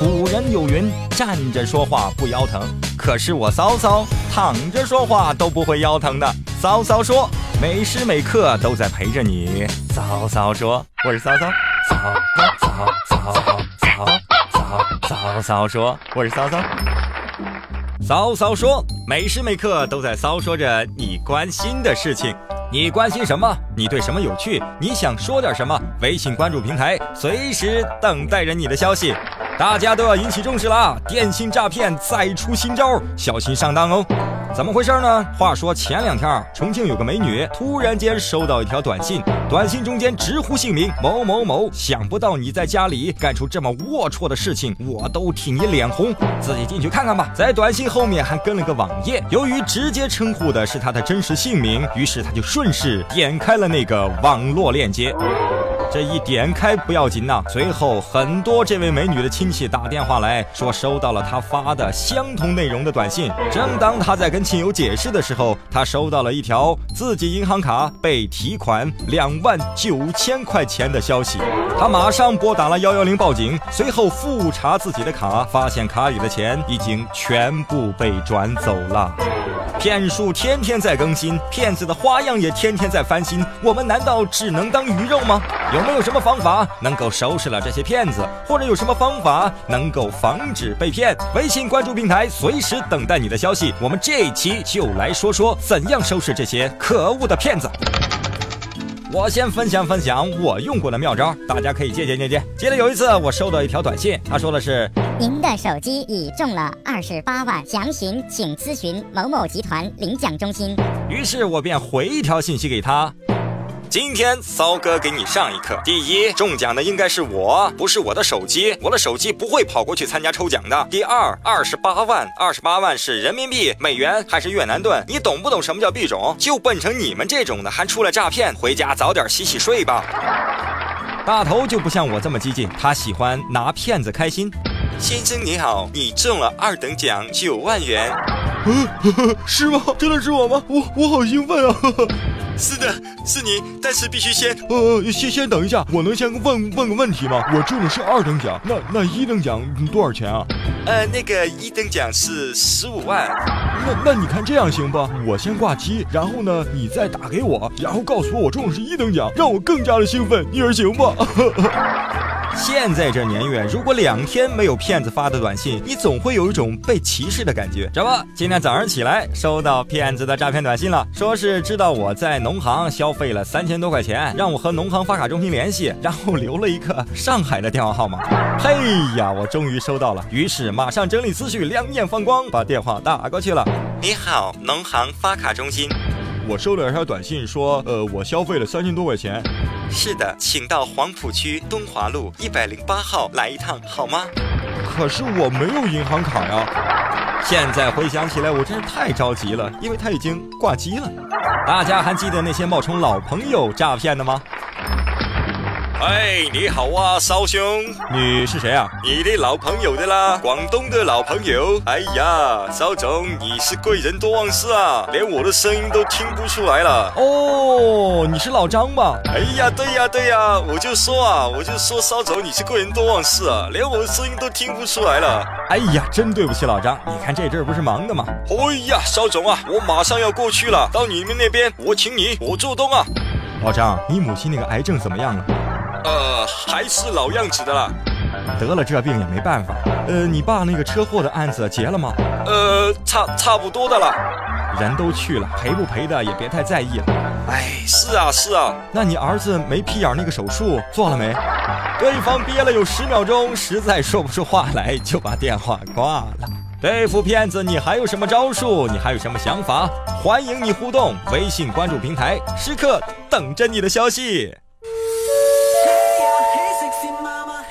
古人有云：“站着说话不腰疼。”可是我骚骚躺着说话都不会腰疼的。骚骚说：“每时每刻都在陪着你。”骚骚说：“我是骚骚。”骚骚骚骚骚骚骚骚说：“我是骚骚。”骚骚说：“每时每刻都在骚说着你关心的事情。”你关心什么？你对什么有趣？你想说点什么？微信关注平台，随时等待着你的消息。大家都要引起重视了，电信诈骗再出新招，小心上当哦。怎么回事呢？话说前两天，重庆有个美女突然间收到一条短信，短信中间直呼姓名某某某。想不到你在家里干出这么龌龊的事情，我都替你脸红。自己进去看看吧。在短信后面还跟了个网页，由于直接称呼的是她的真实姓名，于是他就顺势点开了那个网络链接。这一点开不要紧呐，随后很多这位美女的亲戚打电话来说收到了她发的相同内容的短信。正当她在跟亲友解释的时候，她收到了一条自己银行卡被提款两万九千块钱的消息。她马上拨打了幺幺零报警，随后复查自己的卡，发现卡里的钱已经全部被转走了。骗术天天在更新，骗子的花样也天天在翻新。我们难道只能当鱼肉吗？没有什么方法能够收拾了这些骗子，或者有什么方法能够防止被骗？微信关注平台，随时等待你的消息。我们这一期就来说说怎样收拾这些可恶的骗子。我先分享分享我用过的妙招，大家可以借鉴借鉴。记得有一次我收到一条短信，他说的是：“您的手机已中了二十八万，详情请咨询某某集团领奖中心。”于是我便回一条信息给他。今天骚哥给你上一课。第一，中奖的应该是我，不是我的手机，我的手机不会跑过去参加抽奖的。第二，二十八万，二十八万是人民币、美元还是越南盾？你懂不懂什么叫币种？就笨成你们这种的，还出来诈骗？回家早点洗洗睡吧。大头就不像我这么激进，他喜欢拿骗子开心。先生你好，你中了二等奖九万元。是吗？真的是我吗？我我好兴奋啊！是的，是你，但是必须先……呃，先先等一下，我能先问问个问题吗？我中的是二等奖，那那一等奖多少钱啊？呃，那个一等奖是十五万。那那你看这样行吧？我先挂机，然后呢，你再打给我，然后告诉我我中的是一等奖，让我更加的兴奋，你说行不？现在这年月，如果两天没有骗子发的短信，你总会有一种被歧视的感觉。这不，今天早上起来收到骗子的诈骗短信了，说是知道我在农行消费了三千多块钱，让我和农行发卡中心联系，然后留了一个上海的电话号码。嘿呀，我终于收到了，于是马上整理思绪，两眼放光，把电话打过去了。你好，农行发卡中心。我收了一条短信，说，呃，我消费了三千多块钱。是的，请到黄浦区东华路一百零八号来一趟，好吗？可是我没有银行卡呀。现在回想起来，我真是太着急了，因为他已经挂机了。大家还记得那些冒充老朋友诈骗的吗？哎，你好啊，骚兄，你是谁啊？你的老朋友的啦，广东的老朋友。哎呀，骚总，你是贵人多忘事啊，连我的声音都听不出来了。哦，你是老张吧？哎呀，对呀对呀，我就说啊，我就说骚总你是贵人多忘事啊，连我的声音都听不出来了。哎呀，真对不起老张，你看这阵儿不是忙的吗？哎呀，骚总啊，我马上要过去了，到你们那边，我请你，我做东啊。老张，你母亲那个癌症怎么样了？呃，还是老样子的啦。得了这病也没办法。呃，你爸那个车祸的案子结了吗？呃，差差不多的了。人都去了，赔不赔的也别太在意了。哎，是啊是啊。那你儿子没屁眼那个手术做了没？对方憋了有十秒钟，实在说不出话来，就把电话挂了。对付骗子，你还有什么招数？你还有什么想法？欢迎你互动，微信关注平台，时刻等着你的消息。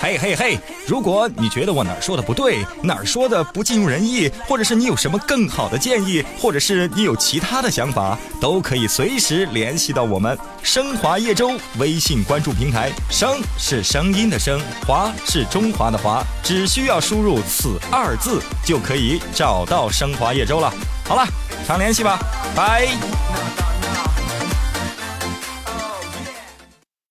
嘿嘿嘿！如果你觉得我哪儿说的不对，哪儿说的不尽如人意，或者是你有什么更好的建议，或者是你有其他的想法，都可以随时联系到我们升华叶舟微信关注平台。声是声音的声，华是中华的华，只需要输入此二字就可以找到升华叶舟了。好了，常联系吧，拜。